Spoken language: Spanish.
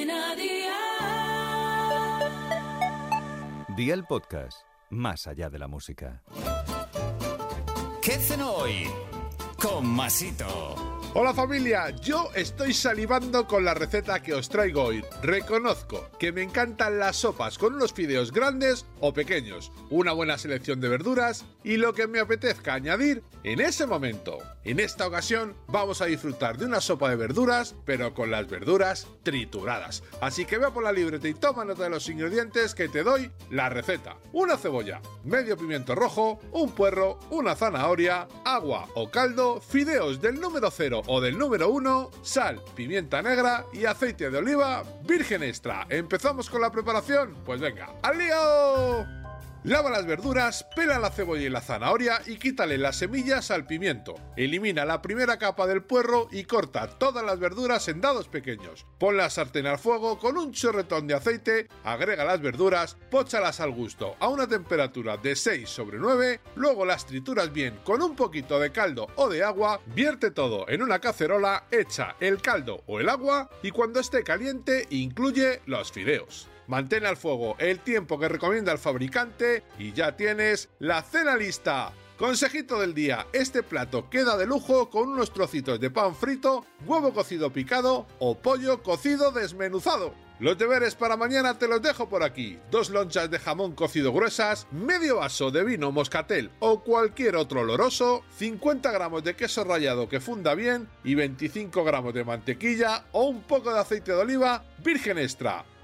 Cadena Dial. Día el podcast, más allá de la música. ¿Qué cenó hoy? Con Masito. Hola familia, yo estoy salivando con la receta que os traigo hoy. Reconozco que me encantan las sopas con unos fideos grandes o pequeños, una buena selección de verduras y lo que me apetezca añadir en ese momento. En esta ocasión vamos a disfrutar de una sopa de verduras, pero con las verduras trituradas. Así que ve por la libreta y toma nota de los ingredientes que te doy la receta. Una cebolla, medio pimiento rojo, un puerro, una zanahoria, agua o caldo, fideos del número 0 o del número 1, sal, pimienta negra y aceite de oliva virgen extra. ¿Empezamos con la preparación? Pues venga, ¡al lío! Lava las verduras, pela la cebolla y la zanahoria y quítale las semillas al pimiento. Elimina la primera capa del puerro y corta todas las verduras en dados pequeños. Pon la sartén al fuego con un chorretón de aceite, agrega las verduras, póchalas al gusto a una temperatura de 6 sobre 9, luego las trituras bien con un poquito de caldo o de agua, vierte todo en una cacerola, echa el caldo o el agua y cuando esté caliente incluye los fideos. Mantén al fuego el tiempo que recomienda el fabricante y ya tienes la cena lista. Consejito del día, este plato queda de lujo con unos trocitos de pan frito, huevo cocido picado o pollo cocido desmenuzado. Los deberes para mañana te los dejo por aquí. Dos lonchas de jamón cocido gruesas, medio vaso de vino moscatel o cualquier otro oloroso, 50 gramos de queso rallado que funda bien y 25 gramos de mantequilla o un poco de aceite de oliva virgen extra.